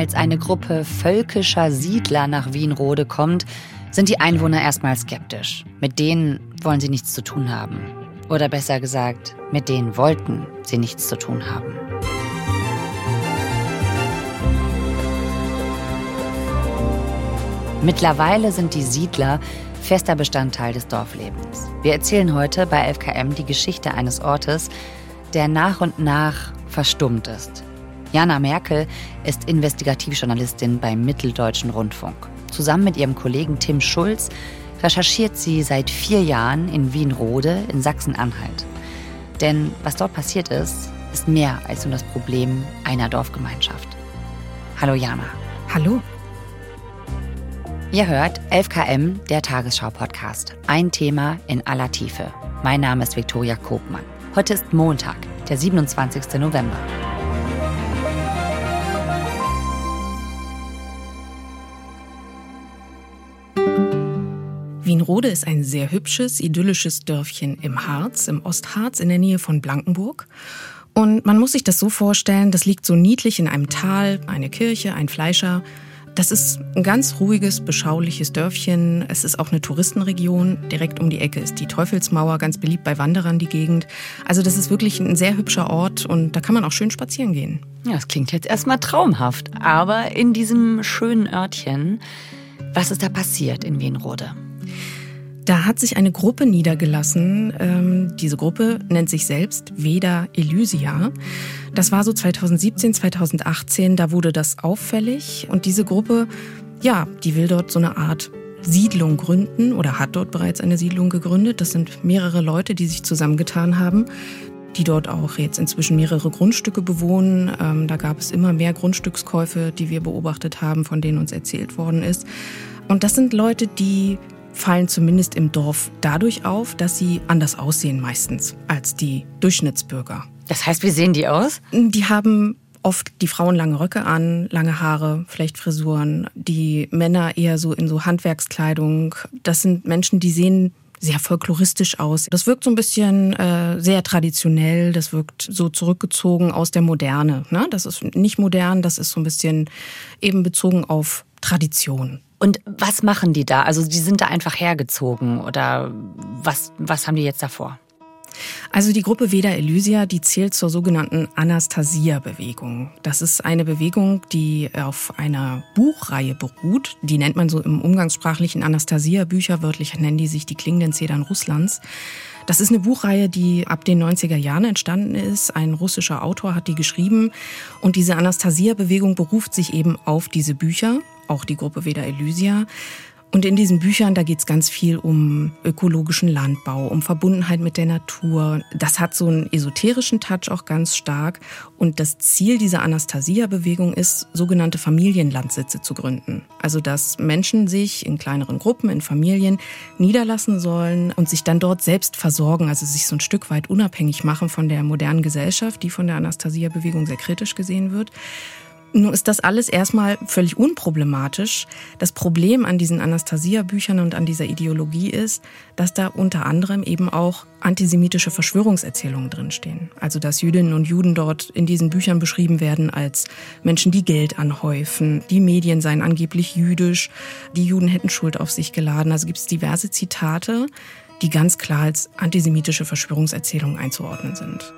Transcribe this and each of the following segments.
Als eine Gruppe völkischer Siedler nach Wienrode kommt, sind die Einwohner erstmal skeptisch. Mit denen wollen sie nichts zu tun haben. Oder besser gesagt, mit denen wollten sie nichts zu tun haben. Mittlerweile sind die Siedler fester Bestandteil des Dorflebens. Wir erzählen heute bei FKM die Geschichte eines Ortes, der nach und nach verstummt ist. Jana Merkel ist Investigativjournalistin beim Mitteldeutschen Rundfunk. Zusammen mit ihrem Kollegen Tim Schulz recherchiert sie seit vier Jahren in Wienrode in Sachsen-Anhalt. Denn was dort passiert ist, ist mehr als nur das Problem einer Dorfgemeinschaft. Hallo Jana. Hallo. Ihr hört 11KM, der Tagesschau-Podcast. Ein Thema in aller Tiefe. Mein Name ist Viktoria Kobmann. Heute ist Montag, der 27. November. Wienrode ist ein sehr hübsches, idyllisches Dörfchen im Harz, im Ostharz in der Nähe von Blankenburg. Und man muss sich das so vorstellen, das liegt so niedlich in einem Tal, eine Kirche, ein Fleischer, das ist ein ganz ruhiges, beschauliches Dörfchen. Es ist auch eine Touristenregion. Direkt um die Ecke ist die Teufelsmauer, ganz beliebt bei Wanderern die Gegend. Also das ist wirklich ein sehr hübscher Ort und da kann man auch schön spazieren gehen. Ja, das klingt jetzt erstmal traumhaft. Aber in diesem schönen Örtchen, was ist da passiert in Wienrode? Da hat sich eine Gruppe niedergelassen. Ähm, diese Gruppe nennt sich selbst Veda Elysia. Das war so 2017, 2018, da wurde das auffällig. Und diese Gruppe, ja, die will dort so eine Art Siedlung gründen oder hat dort bereits eine Siedlung gegründet. Das sind mehrere Leute, die sich zusammengetan haben, die dort auch jetzt inzwischen mehrere Grundstücke bewohnen. Ähm, da gab es immer mehr Grundstückskäufe, die wir beobachtet haben, von denen uns erzählt worden ist. Und das sind Leute, die fallen zumindest im Dorf dadurch auf, dass sie anders aussehen meistens als die Durchschnittsbürger. Das heißt, wie sehen die aus? Die haben oft die Frauen lange Röcke an, lange Haare, vielleicht Frisuren, die Männer eher so in so Handwerkskleidung. Das sind Menschen, die sehen sehr folkloristisch aus. Das wirkt so ein bisschen äh, sehr traditionell, das wirkt so zurückgezogen aus der Moderne. Ne? Das ist nicht modern, das ist so ein bisschen eben bezogen auf Tradition. Und was machen die da? Also die sind da einfach hergezogen oder was, was haben die jetzt davor? Also die Gruppe Veda Elysia, die zählt zur sogenannten Anastasia-Bewegung. Das ist eine Bewegung, die auf einer Buchreihe beruht. Die nennt man so im umgangssprachlichen Anastasia-Bücher, wörtlich nennen die sich die klingenden Zedern Russlands. Das ist eine Buchreihe, die ab den 90er Jahren entstanden ist. Ein russischer Autor hat die geschrieben. Und diese Anastasia-Bewegung beruft sich eben auf diese Bücher auch die Gruppe Veda Elysia. Und in diesen Büchern, da geht es ganz viel um ökologischen Landbau, um Verbundenheit mit der Natur. Das hat so einen esoterischen Touch auch ganz stark. Und das Ziel dieser Anastasia-Bewegung ist, sogenannte Familienlandsitze zu gründen. Also, dass Menschen sich in kleineren Gruppen, in Familien niederlassen sollen und sich dann dort selbst versorgen, also sich so ein Stück weit unabhängig machen von der modernen Gesellschaft, die von der Anastasia-Bewegung sehr kritisch gesehen wird. Nun ist das alles erstmal völlig unproblematisch. Das Problem an diesen Anastasia-Büchern und an dieser Ideologie ist, dass da unter anderem eben auch antisemitische Verschwörungserzählungen drinstehen. Also dass Jüdinnen und Juden dort in diesen Büchern beschrieben werden als Menschen, die Geld anhäufen. Die Medien seien angeblich jüdisch. Die Juden hätten Schuld auf sich geladen. Also gibt es diverse Zitate, die ganz klar als antisemitische Verschwörungserzählungen einzuordnen sind.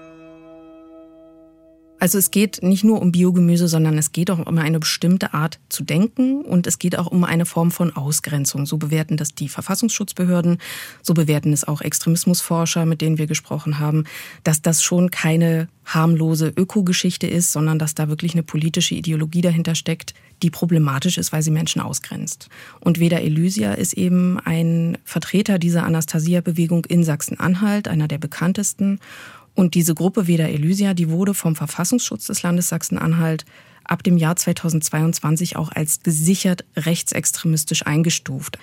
Also es geht nicht nur um Biogemüse, sondern es geht auch um eine bestimmte Art zu denken und es geht auch um eine Form von Ausgrenzung. So bewerten das die Verfassungsschutzbehörden, so bewerten es auch Extremismusforscher, mit denen wir gesprochen haben, dass das schon keine harmlose Ökogeschichte ist, sondern dass da wirklich eine politische Ideologie dahinter steckt, die problematisch ist, weil sie Menschen ausgrenzt. Und Veda Elysia ist eben ein Vertreter dieser Anastasia-Bewegung in Sachsen-Anhalt, einer der bekanntesten. Und diese Gruppe Veda Elysia, die wurde vom Verfassungsschutz des Landes Sachsen-Anhalt ab dem Jahr 2022 auch als gesichert rechtsextremistisch eingestuft.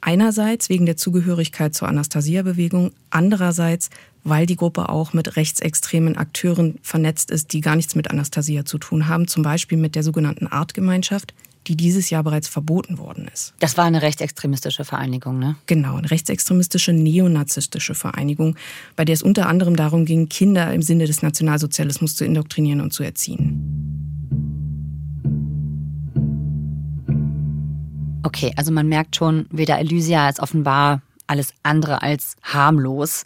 Einerseits wegen der Zugehörigkeit zur Anastasia-Bewegung, andererseits, weil die Gruppe auch mit rechtsextremen Akteuren vernetzt ist, die gar nichts mit Anastasia zu tun haben, zum Beispiel mit der sogenannten Artgemeinschaft, die dieses Jahr bereits verboten worden ist. Das war eine rechtsextremistische Vereinigung, ne? Genau, eine rechtsextremistische neonazistische Vereinigung, bei der es unter anderem darum ging, Kinder im Sinne des Nationalsozialismus zu indoktrinieren und zu erziehen. Okay, also man merkt schon, Veda Elysia ist offenbar alles andere als harmlos.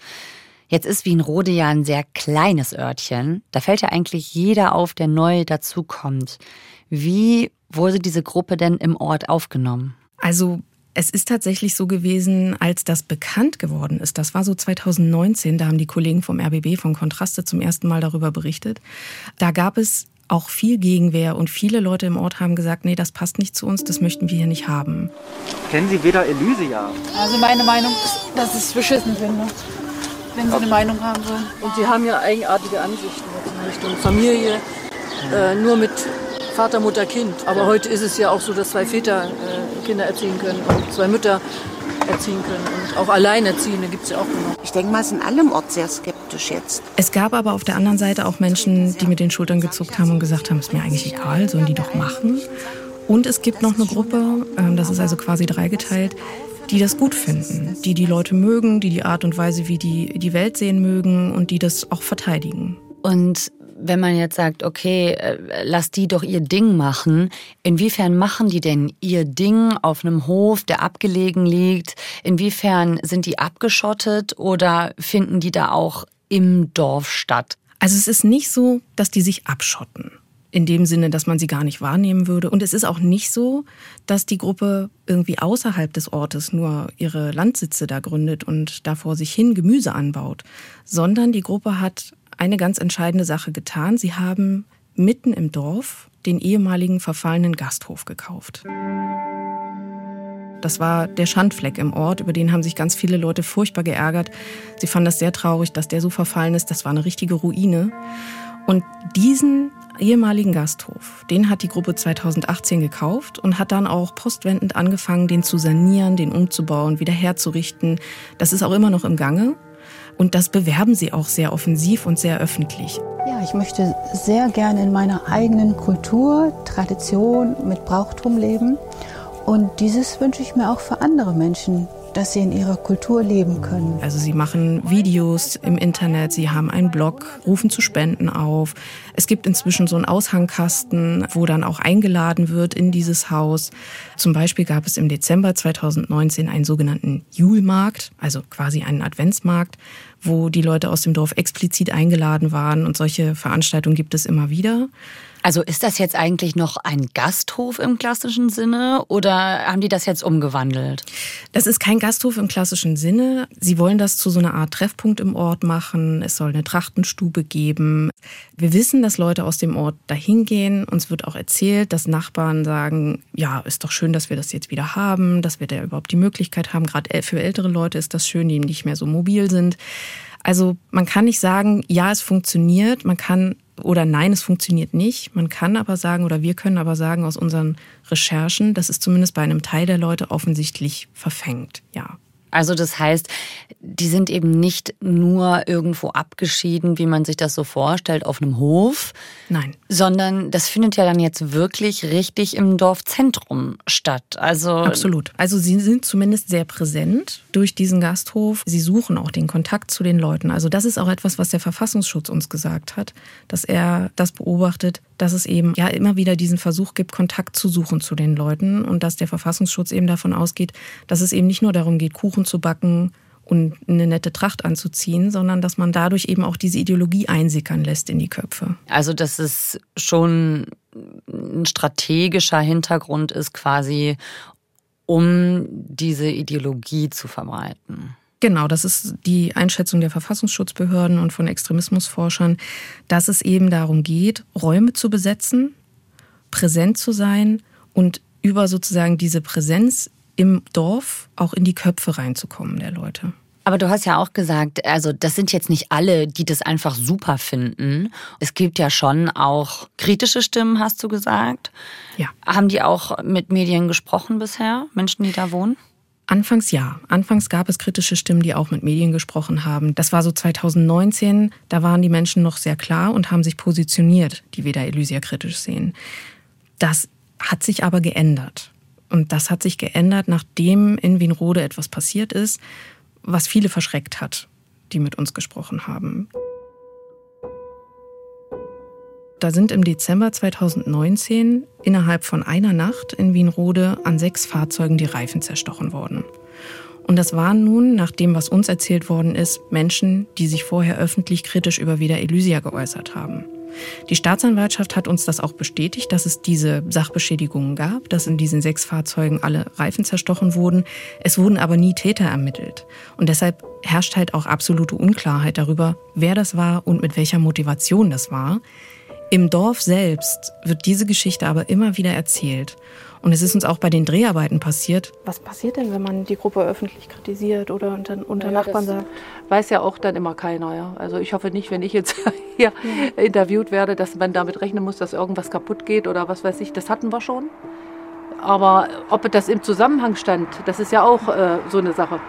Jetzt ist Wienrode ja ein sehr kleines Örtchen. Da fällt ja eigentlich jeder auf, der neu dazukommt. Wie wurde diese Gruppe denn im Ort aufgenommen? Also es ist tatsächlich so gewesen, als das bekannt geworden ist. Das war so 2019, da haben die Kollegen vom RBB von Kontraste zum ersten Mal darüber berichtet. Da gab es auch viel Gegenwehr und viele Leute im Ort haben gesagt, nee, das passt nicht zu uns, das möchten wir hier nicht haben. Kennen Sie weder Elysia? Also meine Meinung ist, dass ich es beschissen finde, wenn Sie eine Meinung haben wollen. Und Sie haben ja eigenartige Ansichten in Richtung Familie, äh, nur mit Vater, Mutter, Kind. Aber heute ist es ja auch so, dass zwei Väter äh, Kinder erziehen können und zwei Mütter erziehen können. Und auch Alleinerziehende gibt es ja auch genug. Ich denke mal, sind alle im Ort sehr skeptisch jetzt. Es gab aber auf der anderen Seite auch Menschen, die mit den Schultern gezuckt haben und gesagt haben, ist mir eigentlich egal, sollen die doch machen. Und es gibt noch eine Gruppe, ähm, das ist also quasi dreigeteilt, die das gut finden, die die Leute mögen, die die Art und Weise, wie die die Welt sehen mögen und die das auch verteidigen. Und wenn man jetzt sagt, okay, äh, lass die doch ihr Ding machen, inwiefern machen die denn ihr Ding auf einem Hof, der abgelegen liegt? Inwiefern sind die abgeschottet oder finden die da auch im Dorf statt? Also es ist nicht so, dass die sich abschotten. In dem Sinne, dass man sie gar nicht wahrnehmen würde. Und es ist auch nicht so, dass die Gruppe irgendwie außerhalb des Ortes nur ihre Landsitze da gründet und da vor sich hin Gemüse anbaut, sondern die Gruppe hat eine ganz entscheidende Sache getan. Sie haben mitten im Dorf den ehemaligen verfallenen Gasthof gekauft. Das war der Schandfleck im Ort, über den haben sich ganz viele Leute furchtbar geärgert. Sie fanden das sehr traurig, dass der so verfallen ist. Das war eine richtige Ruine. Und diesen ehemaligen Gasthof, den hat die Gruppe 2018 gekauft und hat dann auch postwendend angefangen, den zu sanieren, den umzubauen, wieder herzurichten. Das ist auch immer noch im Gange. Und das bewerben sie auch sehr offensiv und sehr öffentlich. Ja, ich möchte sehr gerne in meiner eigenen Kultur, Tradition mit Brauchtum leben. Und dieses wünsche ich mir auch für andere Menschen, dass sie in ihrer Kultur leben können. Also sie machen Videos im Internet, sie haben einen Blog, rufen zu Spenden auf. Es gibt inzwischen so einen Aushangkasten, wo dann auch eingeladen wird in dieses Haus. Zum Beispiel gab es im Dezember 2019 einen sogenannten Julmarkt, also quasi einen Adventsmarkt, wo die Leute aus dem Dorf explizit eingeladen waren und solche Veranstaltungen gibt es immer wieder. Also ist das jetzt eigentlich noch ein Gasthof im klassischen Sinne oder haben die das jetzt umgewandelt? Das ist kein Gasthof im klassischen Sinne. Sie wollen das zu so einer Art Treffpunkt im Ort machen. Es soll eine Trachtenstube geben. Wir wissen, dass Leute aus dem Ort dahin gehen. Uns wird auch erzählt, dass Nachbarn sagen, ja, ist doch schön, dass wir das jetzt wieder haben, dass wir da überhaupt die Möglichkeit haben. Gerade für ältere Leute ist das schön, die nicht mehr so mobil sind. Also man kann nicht sagen, ja, es funktioniert. Man kann oder nein, es funktioniert nicht. Man kann aber sagen, oder wir können aber sagen aus unseren Recherchen, dass es zumindest bei einem Teil der Leute offensichtlich verfängt. Ja. Also das heißt, die sind eben nicht nur irgendwo abgeschieden, wie man sich das so vorstellt, auf einem Hof. Nein. Sondern das findet ja dann jetzt wirklich richtig im Dorfzentrum statt. Also Absolut. Also sie sind zumindest sehr präsent durch diesen Gasthof. Sie suchen auch den Kontakt zu den Leuten. Also das ist auch etwas, was der Verfassungsschutz uns gesagt hat, dass er das beobachtet, dass es eben ja immer wieder diesen Versuch gibt, Kontakt zu suchen zu den Leuten und dass der Verfassungsschutz eben davon ausgeht, dass es eben nicht nur darum geht, Kuchen zu backen und eine nette Tracht anzuziehen, sondern dass man dadurch eben auch diese Ideologie einsickern lässt in die Köpfe. Also dass es schon ein strategischer Hintergrund ist quasi, um diese Ideologie zu verbreiten. Genau, das ist die Einschätzung der Verfassungsschutzbehörden und von Extremismusforschern, dass es eben darum geht, Räume zu besetzen, präsent zu sein und über sozusagen diese Präsenz im Dorf auch in die Köpfe reinzukommen der Leute. Aber du hast ja auch gesagt, also das sind jetzt nicht alle, die das einfach super finden. Es gibt ja schon auch kritische Stimmen, hast du gesagt. Ja. Haben die auch mit Medien gesprochen bisher, Menschen, die da wohnen? Anfangs ja. Anfangs gab es kritische Stimmen, die auch mit Medien gesprochen haben. Das war so 2019. Da waren die Menschen noch sehr klar und haben sich positioniert, die Veda Elysia kritisch sehen. Das hat sich aber geändert. Und das hat sich geändert, nachdem in Wienrode etwas passiert ist, was viele verschreckt hat, die mit uns gesprochen haben. Da sind im Dezember 2019 innerhalb von einer Nacht in Wienrode an sechs Fahrzeugen die Reifen zerstochen worden. Und das waren nun, nach dem, was uns erzählt worden ist, Menschen, die sich vorher öffentlich kritisch über Veda Elysia geäußert haben. Die Staatsanwaltschaft hat uns das auch bestätigt, dass es diese Sachbeschädigungen gab, dass in diesen sechs Fahrzeugen alle Reifen zerstochen wurden. Es wurden aber nie Täter ermittelt. Und deshalb herrscht halt auch absolute Unklarheit darüber, wer das war und mit welcher Motivation das war. Im Dorf selbst wird diese Geschichte aber immer wieder erzählt. Und es ist uns auch bei den Dreharbeiten passiert. Was passiert denn, wenn man die Gruppe öffentlich kritisiert oder unter, unter naja, Nachbarn sagt? Weiß ja auch dann immer keiner. Ja. Also ich hoffe nicht, wenn ich jetzt hier ja. interviewt werde, dass man damit rechnen muss, dass irgendwas kaputt geht oder was weiß ich. Das hatten wir schon. Aber ob das im Zusammenhang stand, das ist ja auch äh, so eine Sache.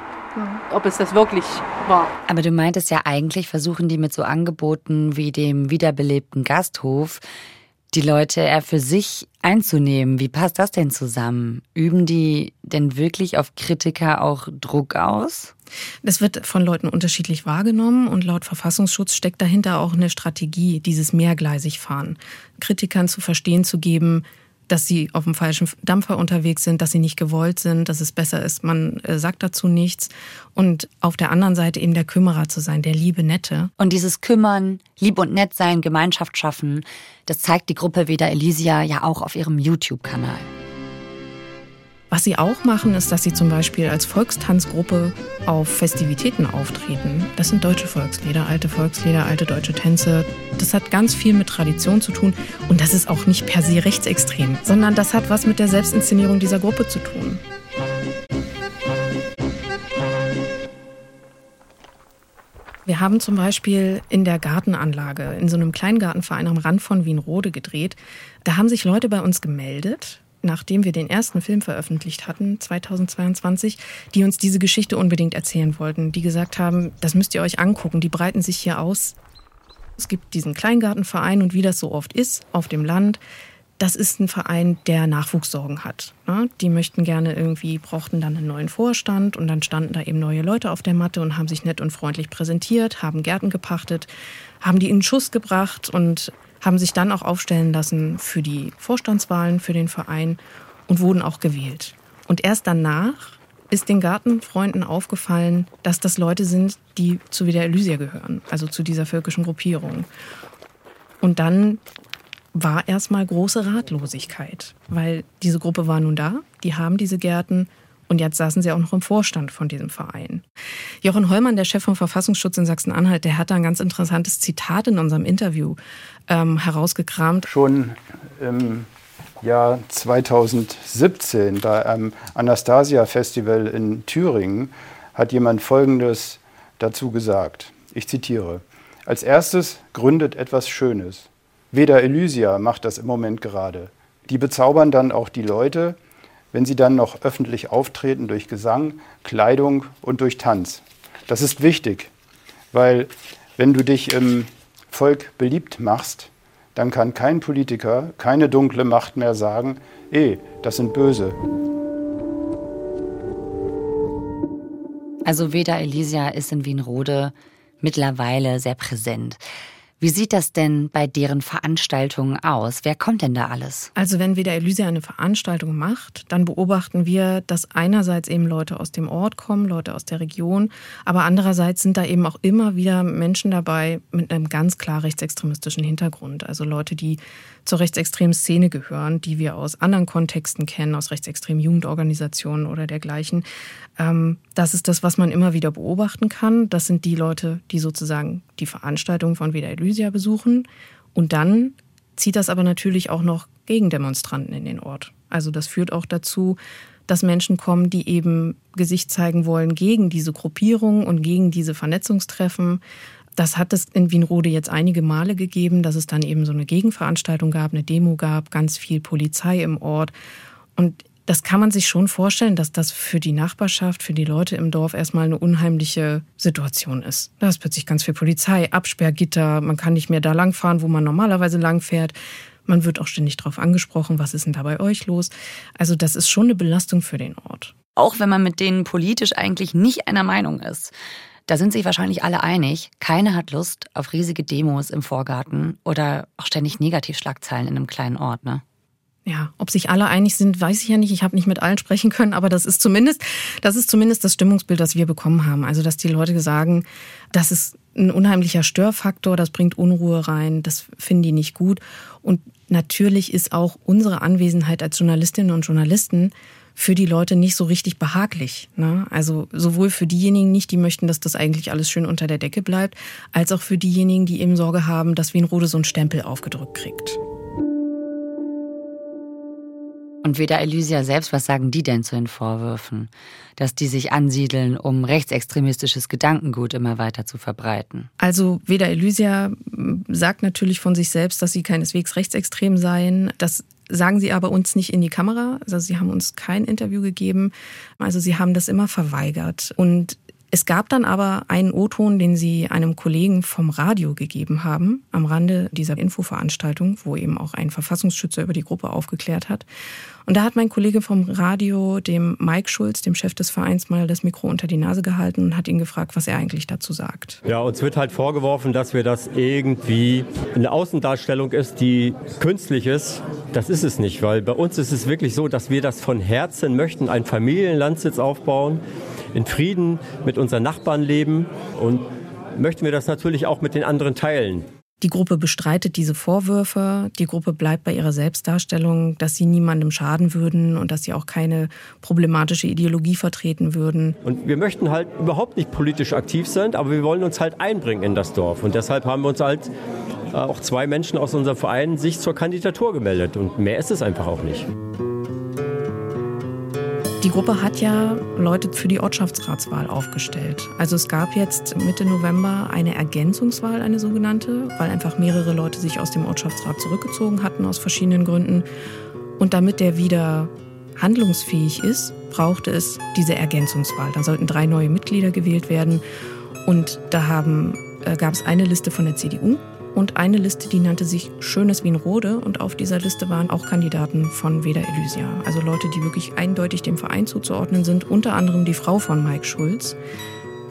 Ob es das wirklich war. Aber du meintest ja eigentlich, versuchen die mit so Angeboten wie dem wiederbelebten Gasthof die Leute eher für sich einzunehmen. Wie passt das denn zusammen? Üben die denn wirklich auf Kritiker auch Druck aus? Das wird von Leuten unterschiedlich wahrgenommen und laut Verfassungsschutz steckt dahinter auch eine Strategie, dieses mehrgleisig fahren. Kritikern zu verstehen zu geben, dass sie auf dem falschen Dampfer unterwegs sind, dass sie nicht gewollt sind, dass es besser ist, man äh, sagt dazu nichts. Und auf der anderen Seite eben der Kümmerer zu sein, der liebe Nette. Und dieses Kümmern, lieb und nett sein, Gemeinschaft schaffen, das zeigt die Gruppe Veda Elysia ja auch auf ihrem YouTube-Kanal. Was sie auch machen, ist, dass sie zum Beispiel als Volkstanzgruppe auf Festivitäten auftreten. Das sind deutsche Volkslieder, alte Volkslieder, alte deutsche Tänze. Das hat ganz viel mit Tradition zu tun und das ist auch nicht per se rechtsextrem, sondern das hat was mit der Selbstinszenierung dieser Gruppe zu tun. Wir haben zum Beispiel in der Gartenanlage, in so einem Kleingartenverein am Rand von Wienrode gedreht. Da haben sich Leute bei uns gemeldet, nachdem wir den ersten Film veröffentlicht hatten, 2022, die uns diese Geschichte unbedingt erzählen wollten, die gesagt haben, das müsst ihr euch angucken, die breiten sich hier aus. Es gibt diesen Kleingartenverein und wie das so oft ist auf dem Land, das ist ein Verein, der Nachwuchssorgen hat. Ne? Die möchten gerne irgendwie, brauchten dann einen neuen Vorstand und dann standen da eben neue Leute auf der Matte und haben sich nett und freundlich präsentiert, haben Gärten gepachtet, haben die in Schuss gebracht und haben sich dann auch aufstellen lassen für die Vorstandswahlen für den Verein und wurden auch gewählt. Und erst danach ist den Gartenfreunden aufgefallen, dass das Leute sind, die zu Wieder Elysia gehören, also zu dieser völkischen Gruppierung. Und dann war erstmal große Ratlosigkeit, weil diese Gruppe war nun da, die haben diese Gärten und jetzt saßen sie auch noch im Vorstand von diesem Verein. Jochen Hollmann, der Chef vom Verfassungsschutz in Sachsen-Anhalt, der hat da ein ganz interessantes Zitat in unserem Interview ähm, herausgekramt. Schon im Jahr 2017 bei einem Anastasia-Festival in Thüringen hat jemand Folgendes dazu gesagt. Ich zitiere. Als erstes gründet etwas Schönes. Weder Elysia macht das im Moment gerade. Die bezaubern dann auch die Leute, wenn sie dann noch öffentlich auftreten durch Gesang, Kleidung und durch Tanz. Das ist wichtig, weil wenn du dich im Volk beliebt machst, dann kann kein Politiker, keine dunkle Macht mehr sagen, eh, das sind Böse. Also Veda Elysia ist in Wienrode mittlerweile sehr präsent. Wie sieht das denn bei deren Veranstaltungen aus? Wer kommt denn da alles? Also wenn Veda Elysia eine Veranstaltung macht, dann beobachten wir, dass einerseits eben Leute aus dem Ort kommen, Leute aus der Region, aber andererseits sind da eben auch immer wieder Menschen dabei mit einem ganz klar rechtsextremistischen Hintergrund. Also Leute, die zur rechtsextremen Szene gehören, die wir aus anderen Kontexten kennen, aus rechtsextremen Jugendorganisationen oder dergleichen. Ähm, das ist das, was man immer wieder beobachten kann. Das sind die Leute, die sozusagen die Veranstaltung von Veda Elysia besuchen. Und dann zieht das aber natürlich auch noch Gegendemonstranten in den Ort. Also das führt auch dazu, dass Menschen kommen, die eben Gesicht zeigen wollen gegen diese Gruppierung und gegen diese Vernetzungstreffen das hat es in Wienrode jetzt einige Male gegeben, dass es dann eben so eine Gegenveranstaltung gab, eine Demo gab, ganz viel Polizei im Ort. Und das kann man sich schon vorstellen, dass das für die Nachbarschaft, für die Leute im Dorf erstmal eine unheimliche Situation ist. Da ist plötzlich ganz viel Polizei, Absperrgitter, man kann nicht mehr da langfahren, wo man normalerweise langfährt. Man wird auch ständig darauf angesprochen, was ist denn da bei euch los? Also das ist schon eine Belastung für den Ort. Auch wenn man mit denen politisch eigentlich nicht einer Meinung ist. Da sind sich wahrscheinlich alle einig, keiner hat Lust auf riesige Demos im Vorgarten oder auch ständig Negativschlagzeilen in einem kleinen Ort, ne? Ja, ob sich alle einig sind, weiß ich ja nicht. Ich habe nicht mit allen sprechen können, aber das ist zumindest, das ist zumindest das Stimmungsbild, das wir bekommen haben. Also, dass die Leute sagen, das ist ein unheimlicher Störfaktor, das bringt Unruhe rein, das finden die nicht gut. Und natürlich ist auch unsere Anwesenheit als Journalistinnen und Journalisten für die Leute nicht so richtig behaglich. Ne? Also sowohl für diejenigen nicht, die möchten, dass das eigentlich alles schön unter der Decke bleibt, als auch für diejenigen, die eben Sorge haben, dass Wienrode so einen Stempel aufgedrückt kriegt. Und weder Elysia selbst, was sagen die denn zu den Vorwürfen? Dass die sich ansiedeln, um rechtsextremistisches Gedankengut immer weiter zu verbreiten? Also weder Elysia sagt natürlich von sich selbst, dass sie keineswegs rechtsextrem seien. Das sagen sie aber uns nicht in die Kamera. Also sie haben uns kein Interview gegeben. Also sie haben das immer verweigert. Und es gab dann aber einen O-Ton, den sie einem Kollegen vom Radio gegeben haben, am Rande dieser Infoveranstaltung, wo eben auch ein Verfassungsschützer über die Gruppe aufgeklärt hat. Und da hat mein Kollege vom Radio, dem Mike Schulz, dem Chef des Vereins, mal das Mikro unter die Nase gehalten und hat ihn gefragt, was er eigentlich dazu sagt. Ja, uns wird halt vorgeworfen, dass wir das irgendwie eine Außendarstellung ist, die künstlich ist. Das ist es nicht, weil bei uns ist es wirklich so, dass wir das von Herzen möchten, ein Familienlandsitz aufbauen in Frieden mit unseren Nachbarn leben und möchten wir das natürlich auch mit den anderen teilen. Die Gruppe bestreitet diese Vorwürfe. Die Gruppe bleibt bei ihrer Selbstdarstellung, dass sie niemandem schaden würden und dass sie auch keine problematische Ideologie vertreten würden. Und wir möchten halt überhaupt nicht politisch aktiv sein, aber wir wollen uns halt einbringen in das Dorf. Und deshalb haben wir uns halt äh, auch zwei Menschen aus unserem Verein sich zur Kandidatur gemeldet. Und mehr ist es einfach auch nicht. Die Gruppe hat ja Leute für die Ortschaftsratswahl aufgestellt. Also es gab jetzt Mitte November eine Ergänzungswahl, eine sogenannte, weil einfach mehrere Leute sich aus dem Ortschaftsrat zurückgezogen hatten aus verschiedenen Gründen. Und damit der wieder handlungsfähig ist, brauchte es diese Ergänzungswahl. Da sollten drei neue Mitglieder gewählt werden. Und da äh, gab es eine Liste von der CDU, und eine Liste, die nannte sich Schönes Wienrode und auf dieser Liste waren auch Kandidaten von Veda Elysia, also Leute, die wirklich eindeutig dem Verein zuzuordnen sind, unter anderem die Frau von Mike Schulz,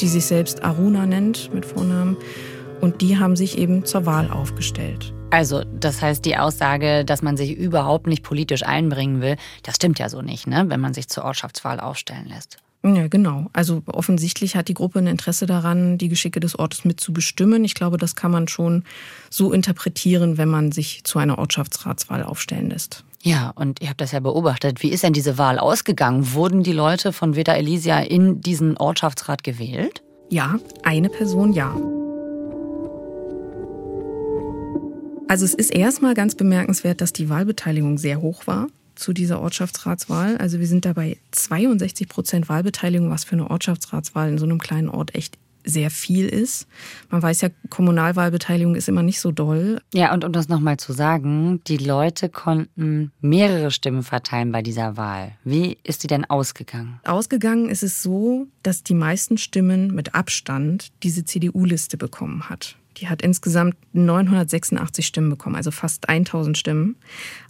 die sich selbst Aruna nennt mit Vornamen und die haben sich eben zur Wahl aufgestellt. Also, das heißt, die Aussage, dass man sich überhaupt nicht politisch einbringen will, das stimmt ja so nicht, ne? wenn man sich zur Ortschaftswahl aufstellen lässt. Ja, genau. Also offensichtlich hat die Gruppe ein Interesse daran, die Geschicke des Ortes mitzubestimmen. Ich glaube, das kann man schon so interpretieren, wenn man sich zu einer Ortschaftsratswahl aufstellen lässt. Ja, und ihr habt das ja beobachtet. Wie ist denn diese Wahl ausgegangen? Wurden die Leute von Veda Elysia in diesen Ortschaftsrat gewählt? Ja, eine Person ja. Also es ist erstmal ganz bemerkenswert, dass die Wahlbeteiligung sehr hoch war zu dieser Ortschaftsratswahl. Also wir sind dabei 62 Prozent Wahlbeteiligung, was für eine Ortschaftsratswahl in so einem kleinen Ort echt sehr viel ist. Man weiß ja, Kommunalwahlbeteiligung ist immer nicht so doll. Ja, und um das nochmal zu sagen, die Leute konnten mehrere Stimmen verteilen bei dieser Wahl. Wie ist die denn ausgegangen? Ausgegangen ist es so, dass die meisten Stimmen mit Abstand diese CDU-Liste bekommen hat. Die hat insgesamt 986 Stimmen bekommen, also fast 1000 Stimmen.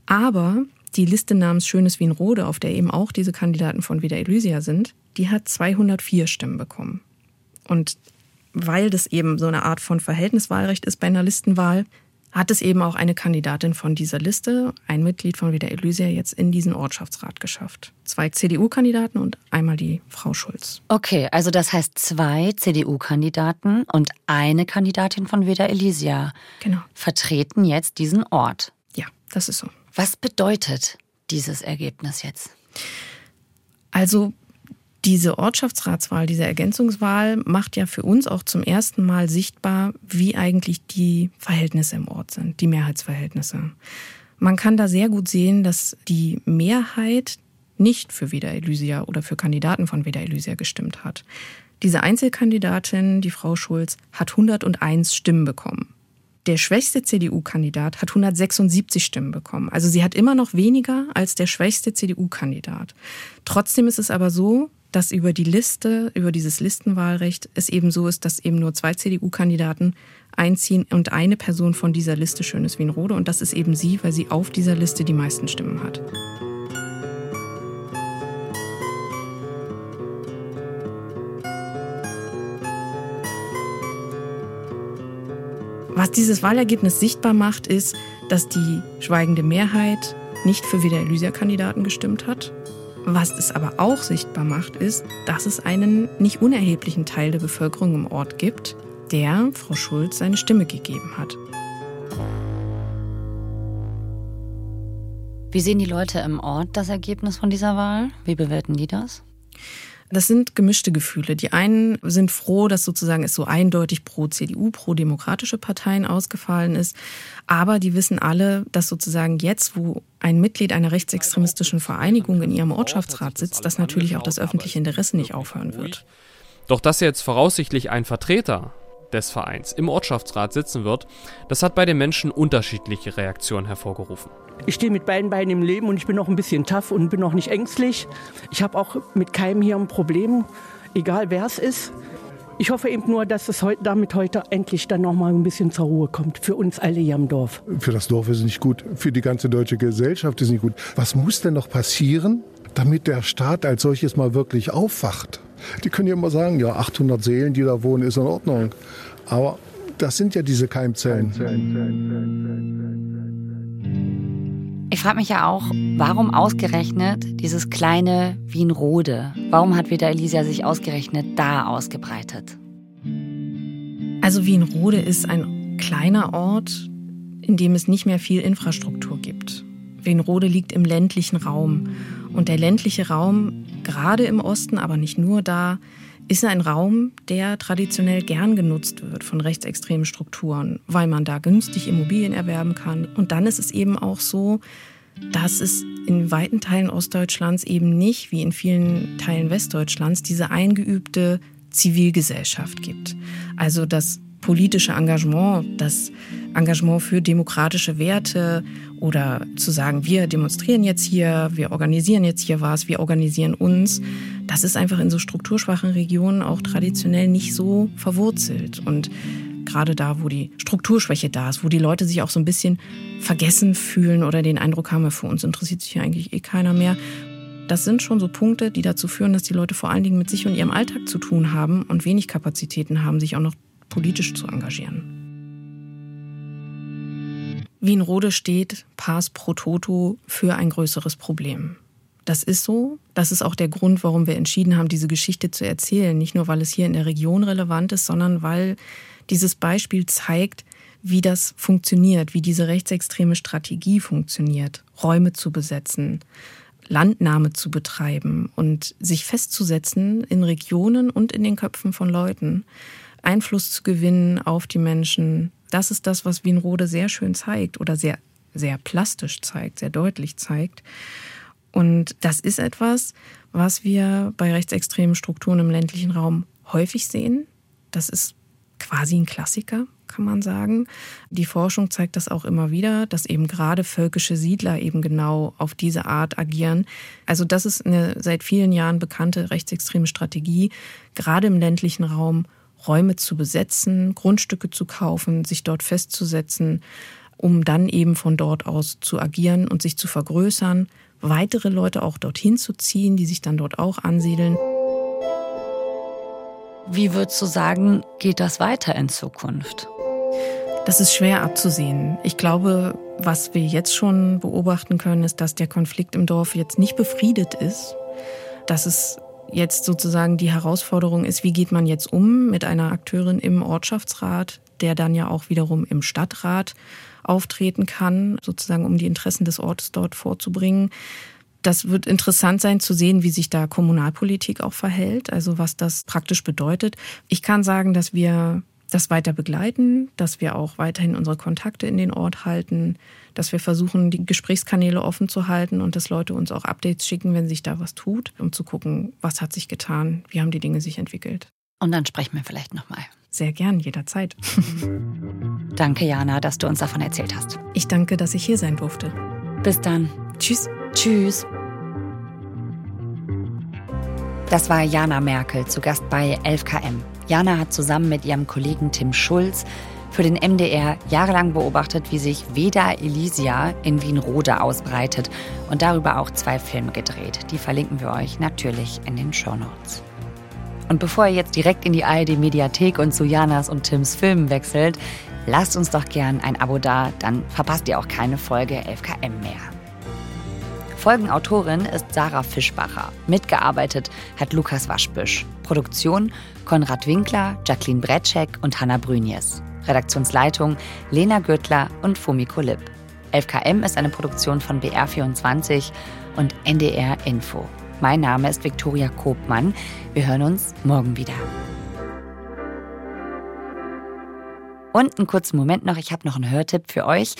Aber die Liste namens Schönes Wienrode, auf der eben auch diese Kandidaten von Vida Elysia sind, die hat 204 Stimmen bekommen. Und weil das eben so eine Art von Verhältniswahlrecht ist bei einer Listenwahl, hat es eben auch eine Kandidatin von dieser Liste, ein Mitglied von Vida Elysia, jetzt in diesen Ortschaftsrat geschafft. Zwei CDU-Kandidaten und einmal die Frau Schulz. Okay, also das heißt zwei CDU-Kandidaten und eine Kandidatin von Vida Elysia genau. vertreten jetzt diesen Ort. Ja, das ist so. Was bedeutet dieses Ergebnis jetzt? Also diese Ortschaftsratswahl, diese Ergänzungswahl macht ja für uns auch zum ersten Mal sichtbar, wie eigentlich die Verhältnisse im Ort sind, die Mehrheitsverhältnisse. Man kann da sehr gut sehen, dass die Mehrheit nicht für Veda Elysia oder für Kandidaten von Veda Elysia gestimmt hat. Diese Einzelkandidatin, die Frau Schulz, hat 101 Stimmen bekommen. Der schwächste CDU-Kandidat hat 176 Stimmen bekommen. Also sie hat immer noch weniger als der schwächste CDU-Kandidat. Trotzdem ist es aber so, dass über die Liste, über dieses Listenwahlrecht es eben so ist, dass eben nur zwei CDU-Kandidaten einziehen und eine Person von dieser Liste Schönes Wienrode. Und das ist eben sie, weil sie auf dieser Liste die meisten Stimmen hat. Was dieses Wahlergebnis sichtbar macht, ist, dass die schweigende Mehrheit nicht für Wieder-Elysia-Kandidaten gestimmt hat. Was es aber auch sichtbar macht, ist, dass es einen nicht unerheblichen Teil der Bevölkerung im Ort gibt, der Frau Schulz seine Stimme gegeben hat. Wie sehen die Leute im Ort das Ergebnis von dieser Wahl? Wie bewerten die das? Das sind gemischte Gefühle. Die einen sind froh, dass sozusagen es so eindeutig pro CDU, pro demokratische Parteien ausgefallen ist. Aber die wissen alle, dass sozusagen jetzt, wo ein Mitglied einer rechtsextremistischen Vereinigung in ihrem Ortschaftsrat sitzt, dass natürlich auch das öffentliche Interesse nicht aufhören wird. Doch dass jetzt voraussichtlich ein Vertreter des Vereins im Ortschaftsrat sitzen wird, das hat bei den Menschen unterschiedliche Reaktionen hervorgerufen. Ich stehe mit beiden Beinen im Leben und ich bin auch ein bisschen tough und bin auch nicht ängstlich. Ich habe auch mit keinem hier ein Problem, egal wer es ist. Ich hoffe eben nur, dass es heute, damit heute endlich dann noch mal ein bisschen zur Ruhe kommt. Für uns alle hier im Dorf. Für das Dorf ist es nicht gut. Für die ganze deutsche Gesellschaft ist es nicht gut. Was muss denn noch passieren, damit der Staat als solches mal wirklich aufwacht? Die können ja immer sagen, ja, 800 Seelen, die da wohnen, ist in Ordnung. Aber das sind ja diese Keimzellen. Ich frage mich ja auch, warum ausgerechnet dieses kleine Wienrode? Warum hat Veda Elisa sich ausgerechnet da ausgebreitet? Also Wienrode ist ein kleiner Ort, in dem es nicht mehr viel Infrastruktur gibt. Wienrode liegt im ländlichen Raum. Und der ländliche Raum, gerade im Osten, aber nicht nur da, ist ein Raum, der traditionell gern genutzt wird von rechtsextremen Strukturen, weil man da günstig Immobilien erwerben kann. Und dann ist es eben auch so, dass es in weiten Teilen Ostdeutschlands eben nicht, wie in vielen Teilen Westdeutschlands, diese eingeübte Zivilgesellschaft gibt. Also das politische Engagement, das Engagement für demokratische Werte oder zu sagen, wir demonstrieren jetzt hier, wir organisieren jetzt hier was, wir organisieren uns, das ist einfach in so strukturschwachen Regionen auch traditionell nicht so verwurzelt. Und gerade da, wo die Strukturschwäche da ist, wo die Leute sich auch so ein bisschen vergessen fühlen oder den Eindruck haben, für uns interessiert sich ja eigentlich eh keiner mehr. Das sind schon so Punkte, die dazu führen, dass die Leute vor allen Dingen mit sich und ihrem Alltag zu tun haben und wenig Kapazitäten haben, sich auch noch politisch zu engagieren. Wienrode steht pars pro toto für ein größeres Problem. Das ist so. Das ist auch der Grund, warum wir entschieden haben, diese Geschichte zu erzählen. Nicht nur, weil es hier in der Region relevant ist, sondern weil dieses Beispiel zeigt, wie das funktioniert, wie diese rechtsextreme Strategie funktioniert, Räume zu besetzen, Landnahme zu betreiben und sich festzusetzen in Regionen und in den Köpfen von Leuten, Einfluss zu gewinnen auf die Menschen. Das ist das, was Wienrode sehr schön zeigt oder sehr, sehr plastisch zeigt, sehr deutlich zeigt. Und das ist etwas, was wir bei rechtsextremen Strukturen im ländlichen Raum häufig sehen. Das ist quasi ein Klassiker, kann man sagen. Die Forschung zeigt das auch immer wieder, dass eben gerade völkische Siedler eben genau auf diese Art agieren. Also das ist eine seit vielen Jahren bekannte rechtsextreme Strategie, gerade im ländlichen Raum Räume zu besetzen, Grundstücke zu kaufen, sich dort festzusetzen, um dann eben von dort aus zu agieren und sich zu vergrößern, weitere Leute auch dorthin zu ziehen, die sich dann dort auch ansiedeln. Wie würdest du sagen, geht das weiter in Zukunft? Das ist schwer abzusehen. Ich glaube, was wir jetzt schon beobachten können, ist, dass der Konflikt im Dorf jetzt nicht befriedet ist, dass es jetzt sozusagen die Herausforderung ist, wie geht man jetzt um mit einer Akteurin im Ortschaftsrat, der dann ja auch wiederum im Stadtrat auftreten kann, sozusagen um die Interessen des Ortes dort vorzubringen. Das wird interessant sein zu sehen, wie sich da Kommunalpolitik auch verhält, also was das praktisch bedeutet. Ich kann sagen, dass wir das weiter begleiten, dass wir auch weiterhin unsere Kontakte in den Ort halten, dass wir versuchen, die Gesprächskanäle offen zu halten und dass Leute uns auch Updates schicken, wenn sich da was tut, um zu gucken, was hat sich getan, wie haben die Dinge sich entwickelt. Und dann sprechen wir vielleicht nochmal. Sehr gern, jederzeit. danke, Jana, dass du uns davon erzählt hast. Ich danke, dass ich hier sein durfte. Bis dann. Tschüss. Tschüss. Das war Jana Merkel zu Gast bei 11KM. Jana hat zusammen mit ihrem Kollegen Tim Schulz für den MDR jahrelang beobachtet, wie sich Veda Elysia in Wienrode ausbreitet und darüber auch zwei Filme gedreht. Die verlinken wir euch natürlich in den Show Notes. Und bevor ihr jetzt direkt in die ARD-Mediathek und zu Janas und Tims Filmen wechselt, lasst uns doch gern ein Abo da, dann verpasst ihr auch keine Folge 11KM mehr. Folgenautorin ist Sarah Fischbacher. Mitgearbeitet hat Lukas Waschbüsch. Produktion Konrad Winkler, Jacqueline Bretschek und Hanna Brünjes. Redaktionsleitung Lena Gürtler und Fumiko Lipp. 11KM ist eine Produktion von BR24 und NDR Info. Mein Name ist Viktoria Kobmann. Wir hören uns morgen wieder. Und einen kurzen Moment noch, ich habe noch einen Hörtipp für euch.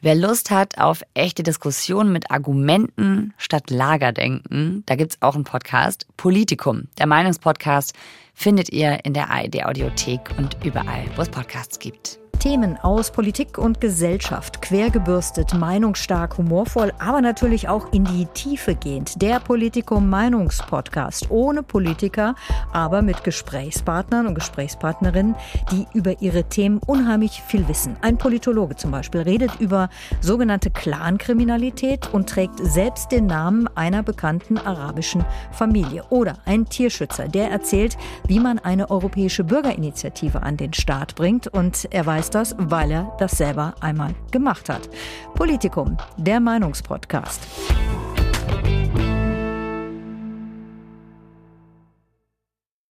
Wer Lust hat auf echte Diskussionen mit Argumenten statt Lagerdenken, da gibt es auch einen Podcast, Politikum, der Meinungspodcast, findet ihr in der ARD Audiothek und überall, wo es Podcasts gibt. Themen aus Politik und Gesellschaft, quergebürstet, meinungsstark, humorvoll, aber natürlich auch in die Tiefe gehend. Der Politikum Meinungspodcast ohne Politiker, aber mit Gesprächspartnern und Gesprächspartnerinnen, die über ihre Themen unheimlich viel wissen. Ein Politologe zum Beispiel redet über sogenannte Clankriminalität und trägt selbst den Namen einer bekannten arabischen Familie. Oder ein Tierschützer, der erzählt, wie man eine europäische Bürgerinitiative an den Start bringt und er weiß das, weil er das selber einmal gemacht hat. Politikum, der Meinungspodcast.